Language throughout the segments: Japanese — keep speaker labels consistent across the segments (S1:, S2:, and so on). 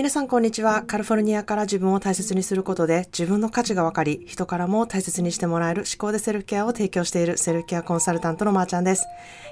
S1: 皆さんこんにちは。カリフォルニアから自分を大切にすることで自分の価値が分かり、人からも大切にしてもらえる思考でセルフケアを提供しているセルフケアコンサルタントのまーちゃんです。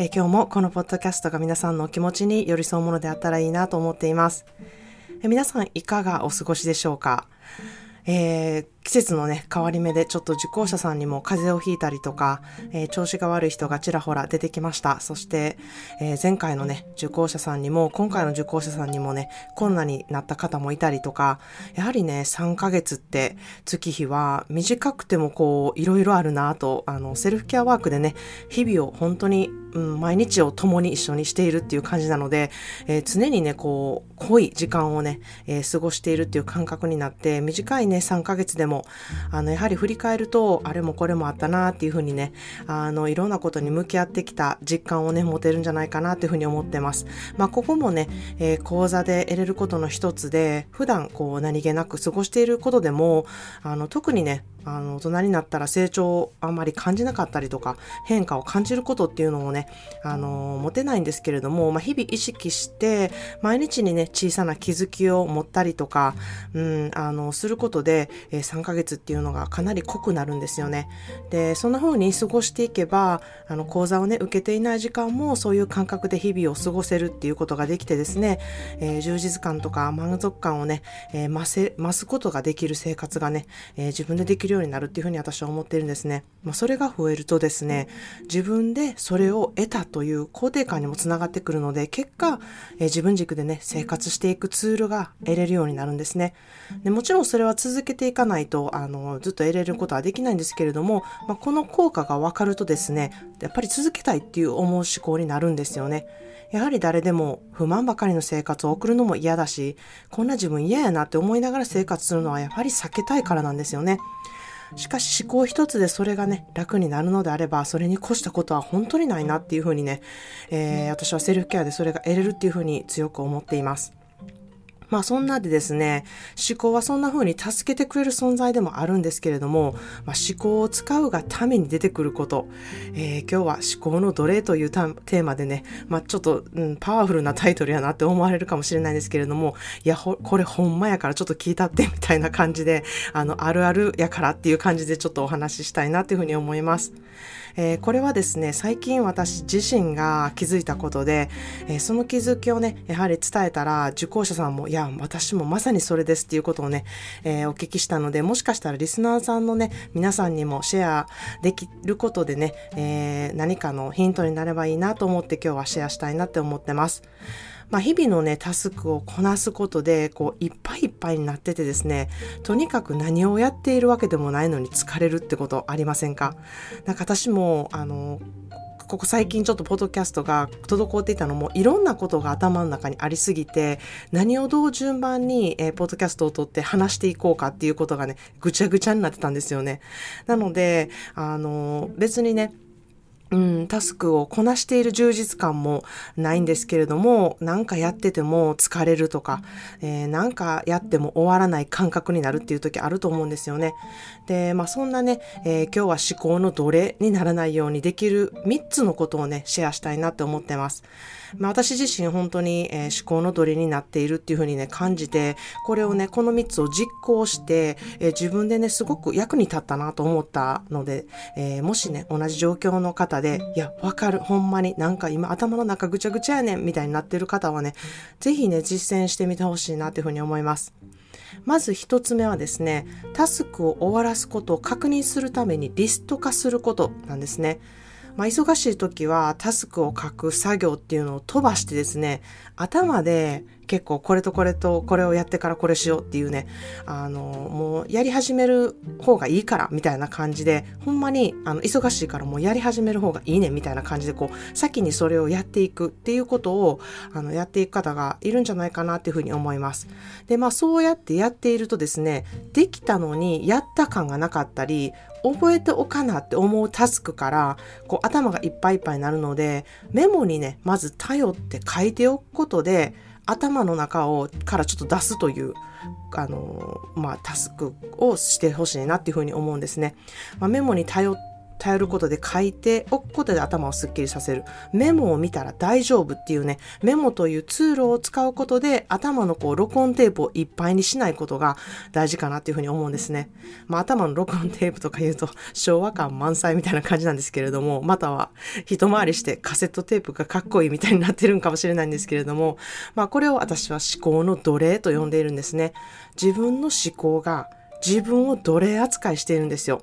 S1: え、今日もこのポッドキャストが皆さんのお気持ちに寄り添うものであったらいいなと思っています。え、皆さんいかがお過ごしでしょうか？えー、季節のね、変わり目でちょっと受講者さんにも風邪をひいたりとか、えー、調子が悪い人がちらほら出てきました。そして、えー、前回のね、受講者さんにも、今回の受講者さんにもね、コロナになった方もいたりとか、やはりね、3ヶ月って月日は短くてもこう、いろいろあるなと、あの、セルフケアワークでね、日々を本当に、うん、毎日を共に一緒にしているっていう感じなので、えー、常にね、こう、濃い時間をね、えー、過ごしているっていう感覚になって、短いね、3ヶ月でも、もあの、やはり振り返ると、あれもこれもあったなっていうふうにね、あの、いろんなことに向き合ってきた実感をね、持てるんじゃないかなっていうふうに思ってます。まあ、ここもね、えー、講座で得れることの一つで、普段こう何気なく過ごしていることでも、あの、特にね、あの、大人になったら成長をあまり感じなかったりとか、変化を感じることっていうのをね、あの、持てないんですけれども、まあ、日々意識して、毎日にね、小さな気づきを持ったりとか、うん、あの、することで、えー、3ヶ月っていうのがかなり濃くなるんですよね。で、そんな風に過ごしていけば、あの、講座をね、受けていない時間もそういう感覚で日々を過ごせるっていうことができてですね、えー、充実感とか満足感をね、えー、増せ、増すことができる生活がね、えー、自分でできるるようになるっていうふうに私は思っているんですね。まあ、それが増えるとですね、自分でそれを得たという肯定感にもつながってくるので、結果、えー、自分軸でね、生活していくツールが得れるようになるんですね。でもちろんそれは続けていかないと、あの、ずっと得れることはできないんですけれども、まあ、この効果がわかるとですね、やっぱり続けたいっていう思う思考になるんですよね。やはり誰でも不満ばかりの生活を送るのも嫌だし、こんな自分嫌やなって思いながら生活するのはやはり避けたいからなんですよね。しかし思考一つでそれがね、楽になるのであれば、それに越したことは本当にないなっていうふうにね、えー、私はセルフケアでそれが得れるっていうふうに強く思っています。まあそんなでですね、思考はそんな風に助けてくれる存在でもあるんですけれども、まあ、思考を使うがために出てくること、えー、今日は思考の奴隷というテーマでね、まあちょっと、うん、パワフルなタイトルやなって思われるかもしれないんですけれども、いや、これほんまやからちょっと聞いたってみたいな感じで、あの、あるあるやからっていう感じでちょっとお話ししたいなっていうふうに思います。えー、これはですね、最近私自身が気づいたことで、えー、その気づきをね、やはり伝えたら、受講者さんも、いや、私もまさにそれですっていうことをね、えー、お聞きしたので、もしかしたらリスナーさんのね、皆さんにもシェアできることでね、え何かのヒントになればいいなと思って今日はシェアしたいなって思ってます。まあ、日々のね、タスクをこなすことで、こう、いっぱいいっぱいになっててですね、とにかく何をやっているわけでもないのに疲れるってことありませんか？なんか私も、あの、ここ最近ちょっとポッドキャストが滞っていたのもいろんなことが頭の中にありすぎて何をどう順番に、え、ポッドキャストを撮って話していこうかっていうことがねぐちゃぐちゃになってたんですよね。なのであの別にねうん、タスクをこなしている充実感もないんですけれども、なんかやってても疲れるとか、えー、なんかやっても終わらない感覚になるっていう時あると思うんですよね。で、まあそんなね、えー、今日は思考の奴隷にならないようにできる3つのことをね、シェアしたいなって思ってます。まあ私自身本当に、えー、思考の奴隷になっているっていうふうにね、感じて、これをね、この3つを実行して、えー、自分でね、すごく役に立ったなと思ったので、え、もしね、同じ状況の方で、いや、わかる、ほんまに、なんか今頭の中ぐちゃぐちゃやねん、みたいになってる方はね、ぜひね、実践してみてほしいなというふうに思います。まず一つ目はですね、タスクを終わらすことを確認するためにリスト化することなんですね。まあ、忙しい時はタスクを書く作業っていうのを飛ばしてですね、頭で結構これとこれとこれをやってからこれしようっていうね、あの、もうやり始める方がいいからみたいな感じで、ほんまにあの忙しいからもうやり始める方がいいねみたいな感じでこう、先にそれをやっていくっていうことをあのやっていく方がいるんじゃないかなっていうふうに思います。で、まあそうやってやっているとですね、できたのにやった感がなかったり、覚えておかなって思うタスクから、こう頭がいっぱいいっぱいになるので、メモにね、まず頼って書いておくことで、頭の中をからちょっと出すという、あの、まあ、タスクをしてほしいなっていうふうに思うんですね。まあ、メモに頼っ頼ることで書いておくことで頭をすっきりさせる。メモを見たら大丈夫っていうね、メモというツールを使うことで頭のこう録音テープをいっぱいにしないことが大事かなっていうふうに思うんですね。まあ頭の録音テープとか言うと昭和感満載みたいな感じなんですけれども、または一回りしてカセットテープがかっこいいみたいになってるんかもしれないんですけれども、まあこれを私は思考の奴隷と呼んでいるんですね。自分の思考が自分を奴隷扱いしているんですよ。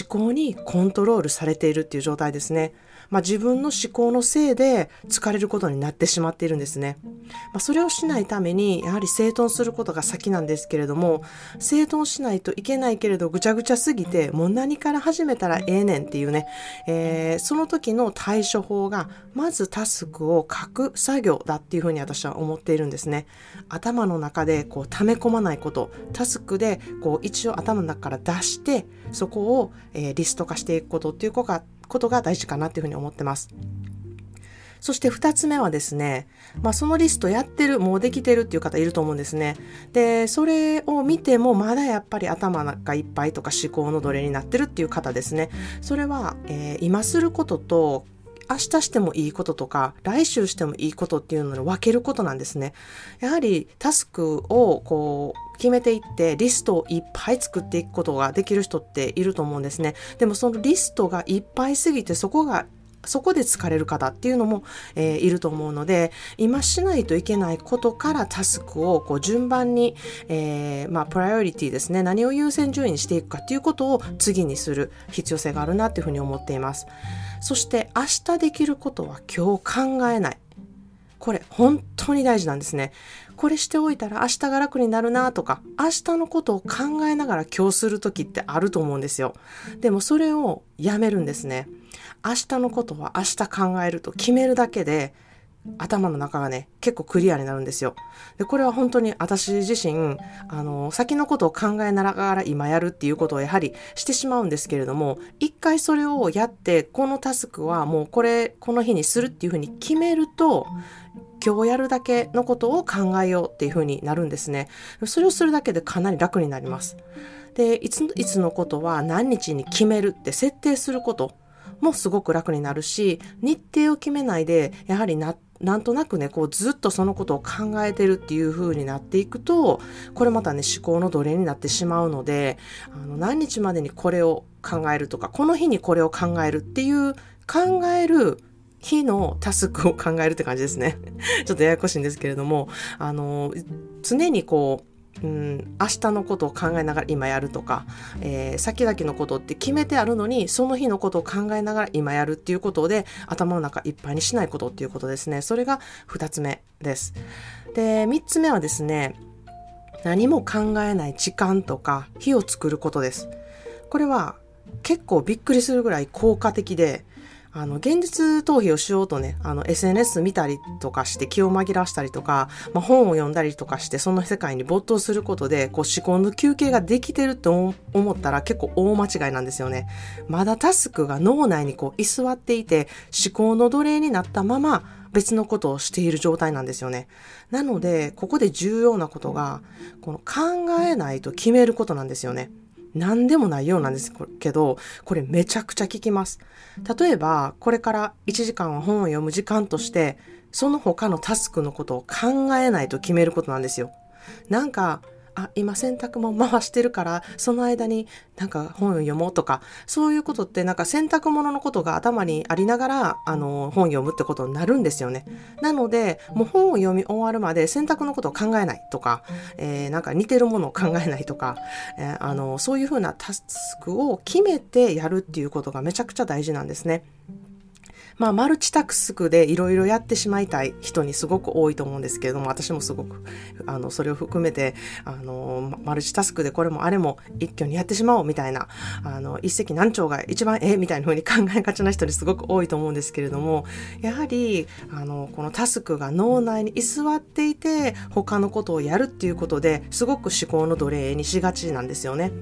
S1: 思考にコントロールされているっていう状態ですね。まあ、自分の思考のせいで疲れることになってしまっているんですね。まあ、それをしないために、やはり整頓することが先なんですけれども、整頓しないといけないけれど、ぐちゃぐちゃすぎて、もう何から始めたらええねんっていうね、えー、その時の対処法が、まずタスクを書く作業だっていうふうに私は思っているんですね。頭の中でこう溜め込まないこと、タスクでこう一応頭の中から出して、そこを、えー、リスト化していくことっていうことがことが大事かなっていうふうに思ってます。そして二つ目はですね、まあそのリストやってる、もうできてるっていう方いると思うんですね。で、それを見てもまだやっぱり頭がいっぱいとか思考の奴隷になってるっていう方ですね。それは、えー、今することと明日してもいいこととか、来週してもいいことっていうのを分けることなんですね。やはりタスクをこう決めていってリストをいっぱい作っていくことができる人っていると思うんですね。でもそのリストがいっぱいすぎてそこがそこで疲れる方っていうのも、えー、いると思うので、今しないといけないことからタスクをこう順番に、えー、まあ、プライオリティですね。何を優先順位にしていくかっていうことを次にする必要性があるなっていうふうに思っています。そして明日できることは今日考えない。これ本当に大事なんですね。これしておいたら明日が楽になるなとか、明日のことを考えながら今日する時ってあると思うんですよ。でもそれをやめるんですね。明日のことは明日考えると決めるだけで、頭の中がね、結構クリアになるんですよ。で、これは本当に私自身、あの、先のことを考えながら今やるっていうことをやはりしてしまうんですけれども、一回それをやって、このタスクはもうこれ、この日にするっていうふうに決めると、今日やるだけのことを考えようっていうふうになるんですね。それをするだけでかなり楽になります。で、いつ、いつのことは何日に決めるって設定することもすごく楽になるし、日程を決めないで、やはりななんとなくね、こうずっとそのことを考えてるっていう風になっていくと、これまたね、思考の奴隷になってしまうので、あの、何日までにこれを考えるとか、この日にこれを考えるっていう考える日のタスクを考えるって感じですね。ちょっとややこしいんですけれども、あの、常にこう、うん、明日のことを考えながら今やるとか、えー、先々のことって決めてあるのに、その日のことを考えながら今やるっていうことで、頭の中いっぱいにしないことっていうことですね。それが二つ目です。で、三つ目はですね、何も考えない時間とか火を作ることです。これは結構びっくりするぐらい効果的で、あの、現実逃避をしようとね、あの、SNS 見たりとかして気を紛らわしたりとか、まあ、本を読んだりとかして、その世界に没頭することで、こう、思考の休憩ができてると思ったら結構大間違いなんですよね。まだタスクが脳内にこう、居座っていて、思考の奴隷になったまま、別のことをしている状態なんですよね。なので、ここで重要なことが、この考えないと決めることなんですよね。何でもないようなんですけど、これめちゃくちゃ効きます。例えば、これから1時間は本を読む時間として、その他のタスクのことを考えないと決めることなんですよ。なんか、あ、今洗濯も回してるから、その間になんか本を読もうとか、そういうことってなんか洗濯物のことが頭にありながら、あの、本読むってことになるんですよね。なので、もう本を読み終わるまで洗濯のことを考えないとか、えー、なんか似てるものを考えないとか、えー、あの、そういうふうなタスクを決めてやるっていうことがめちゃくちゃ大事なんですね。まあ、マルチタスクでいろいろやってしまいたい人にすごく多いと思うんですけれども、私もすごく、あの、それを含めて、あの、マルチタスクでこれもあれも一挙にやってしまおうみたいな、あの、一石何鳥が一番ええみたいな風に考えがちな人にすごく多いと思うんですけれども、やはり、あの、このタスクが脳内に居座っていて、他のことをやるっていうことで、すごく思考の奴隷にしがちなんですよね。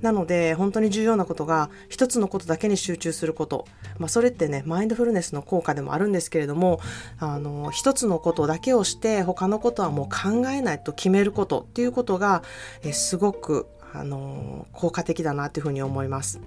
S1: なので、本当に重要なことが、一つのことだけに集中すること。まあ、それってね、マインドフルネスの効果でもあるんですけれども、あの、一つのことだけをして、他のことはもう考えないと決めることっていうことが、えすごく、あの、効果的だなというふうに思います。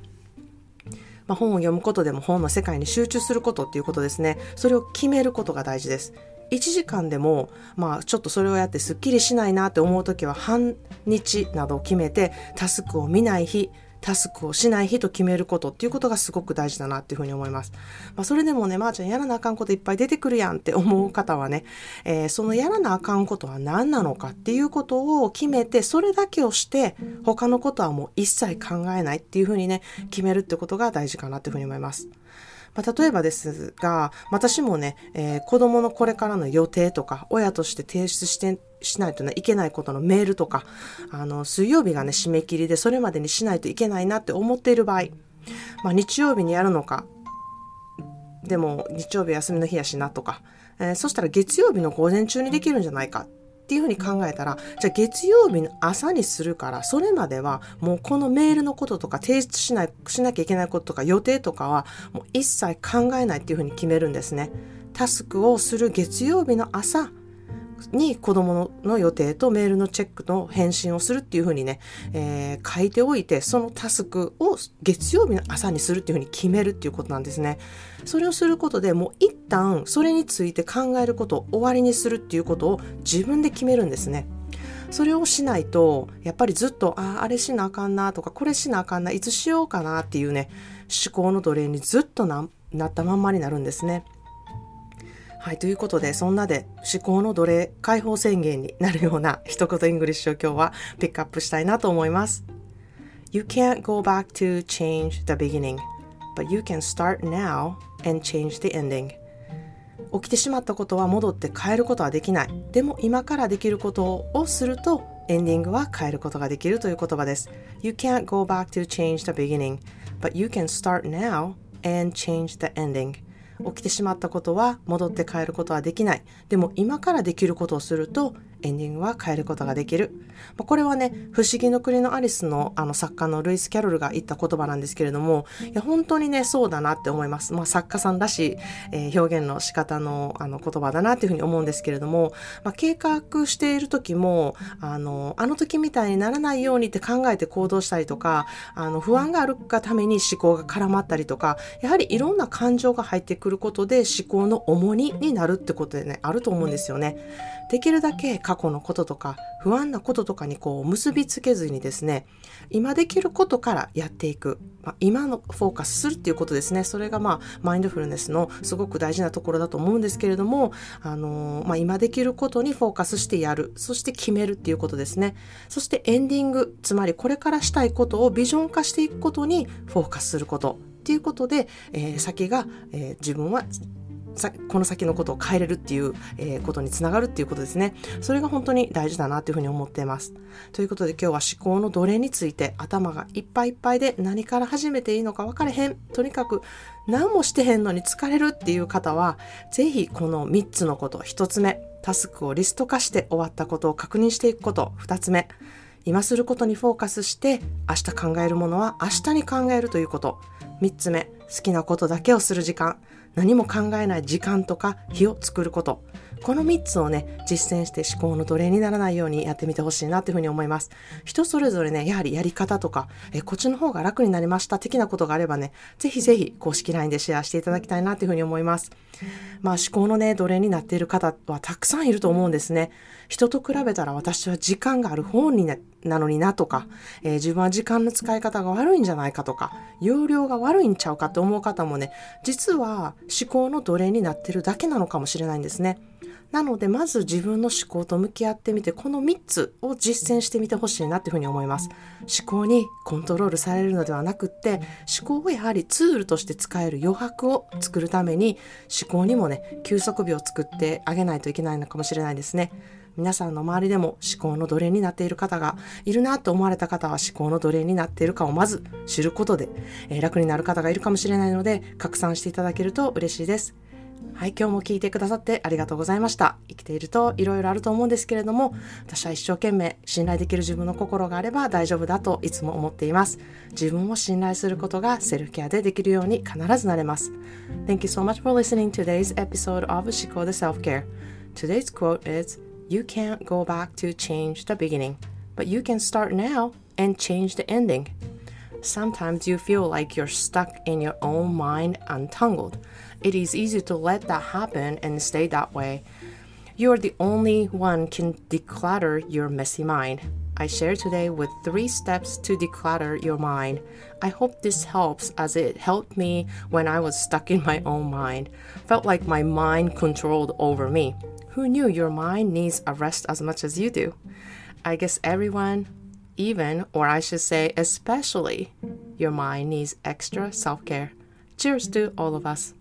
S1: まあ、本を読むことでも本の世界に集中することっていうことですね。それを決めることが大事です。1時間でも、まあ、ちょっとそれをやってすっきりしないなって思う時は半日などを決めてタスクを見ない日タスクをしない日と決めることっていうことがすごく大事だなっていうふうに思います。まあ、それでもね、まー、あ、ちゃんやらなあかんこといっぱい出てくるやんって思う方はね、えー、そのやらなあかんことは何なのかっていうことを決めて、それだけをして、他のことはもう一切考えないっていうふうにね、決めるってことが大事かなっていうふうに思います。まあ、例えばですが、私もね、えー、子供のこれからの予定とか、親として提出してしないとねいけないことのメールとか、あの、水曜日がね、締め切りでそれまでにしないといけないなって思っている場合、まあ、日曜日にやるのか、でも日曜日休みの日やしなとか、えー、そしたら月曜日の午前中にできるんじゃないかっていうふうに考えたら、じゃあ月曜日の朝にするから、それまではもうこのメールのこととか提出しない、しなきゃいけないこととか予定とかはもう一切考えないっていうふうに決めるんですね。タスクをする月曜日の朝、に子供の予定とメールのチェックの返信をするっていうふうにね、えー、書いておいて、そのタスクを月曜日の朝にするっていうふうに決めるっていうことなんですね。それをすることでもう一旦それについて考えることを終わりにするっていうことを自分で決めるんですね。それをしないと、やっぱりずっと、ああ、あれしなあかんなとか、これしなあかんな、いつしようかなっていうね、思考の奴隷にずっとななったまんまになるんですね。はい、ということで、そんなで思考の奴隷解放宣言になるような一言 English を今日はピックアップしたいなと思います。You can't go back to change the beginning, but you can start now and change the ending. 起きてしまったことは戻って変えることはできない。でも今からできることをするとエンディングは変えることができるという言葉です。You can't go back to change the beginning, but you can start now and change the ending. 起きてしまったことは戻って変えることはできない。でも今からできることをするとエンディングは変えることができる。これはね、不思議の国のアリスのあの作家のルイス・キャロルが言った言葉なんですけれども、いや本当にね、そうだなって思います。まあ、作家さんらしい、えー、表現の仕方のあの言葉だなっていうふうに思うんですけれども、まあ、計画している時も、あの、あの時みたいにならないようにって考えて行動したりとか、あの、不安があるがために思考が絡まったりとか、やはりいろんな感情が入ってくることで思考の重荷になるってことでね、あると思うんですよね。できるだけ過去のこととか不安なこととかにこう結びつけずにですね今できることからやっていく、まあ、今のフォーカスするっていうことですね。それがまあマインドフルネスのすごく大事なところだと思うんですけれども、あのー、まあ、今できることにフォーカスしてやる。そして決めるっていうことですね。そしてエンディングつまりこれからしたいことをビジョン化していくことにフォーカスすることっていうことで、えー、先が、えー、自分はこの先のことを変えれるっていう、えー、ことにつながるっていうことですね。それが本当に大事だなっていうふうに思っています。ということで今日は思考の奴隷について頭がいっぱいいっぱいで何から始めていいのか分かれへん。とにかく何もしてへんのに疲れるっていう方は、ぜひこの3つのこと、1つ目、タスクをリスト化して終わったことを確認していくこと、2つ目、今することにフォーカスして明日考えるものは明日に考えるということ。3つ目、好きなことだけをする時間。何も考えない時間とか日を作ること。この3つをね、実践して思考の奴隷にならないようにやってみてほしいなというふうに思います。人それぞれね、やはりやり方とか、えこっちの方が楽になりました的なことがあればね、ぜひぜひ公式 LINE でシェアしていただきたいなというふうに思います。まあ思考のね、奴隷になっている方はたくさんいると思うんですね。人と比べたら私は時間がある方にななのになとか、えー、自分は時間の使い方が悪いんじゃないかとか、容量が悪いんちゃうかって思う方もね、実は思考の奴隷になってるだけなのかもしれないんですね。なので、まず自分の思考と向き合ってみて、この3つを実践してみてほしいなっていうふうに思います。思考にコントロールされるのではなくって、思考をやはりツールとして使える余白を作るために、思考にもね、休息日を作ってあげないといけないのかもしれないですね。皆さんの周りでも思考の奴隷になっている方がいるなと思われた方は思考の奴隷になっているかをまず知ることで、えー、楽になる方がいるかもしれないので拡散していただけると嬉しいです。はい、今日も聞いてくださってありがとうございました。生きていると色々あると思うんですけれども、私は一生懸命信頼できる自分の心があれば大丈夫だといつも思っています。自分を信頼することがセルフケアでできるように必ずなれます。Thank you so much for listening to today's episode of 思考で Self-Care. Today's quote is You can't go back to change the beginning, but you can start now and change the ending. Sometimes you feel like you're stuck in your own mind untangled. It is easy to let that happen and stay that way. You're the only one can declutter your messy mind. I share today with three steps to declutter your mind. I hope this helps as it helped me when I was stuck in my own mind. Felt like my mind controlled over me. Who knew your mind needs a rest as much as you do? I guess everyone, even, or I should say, especially, your mind needs extra self care. Cheers to all of us.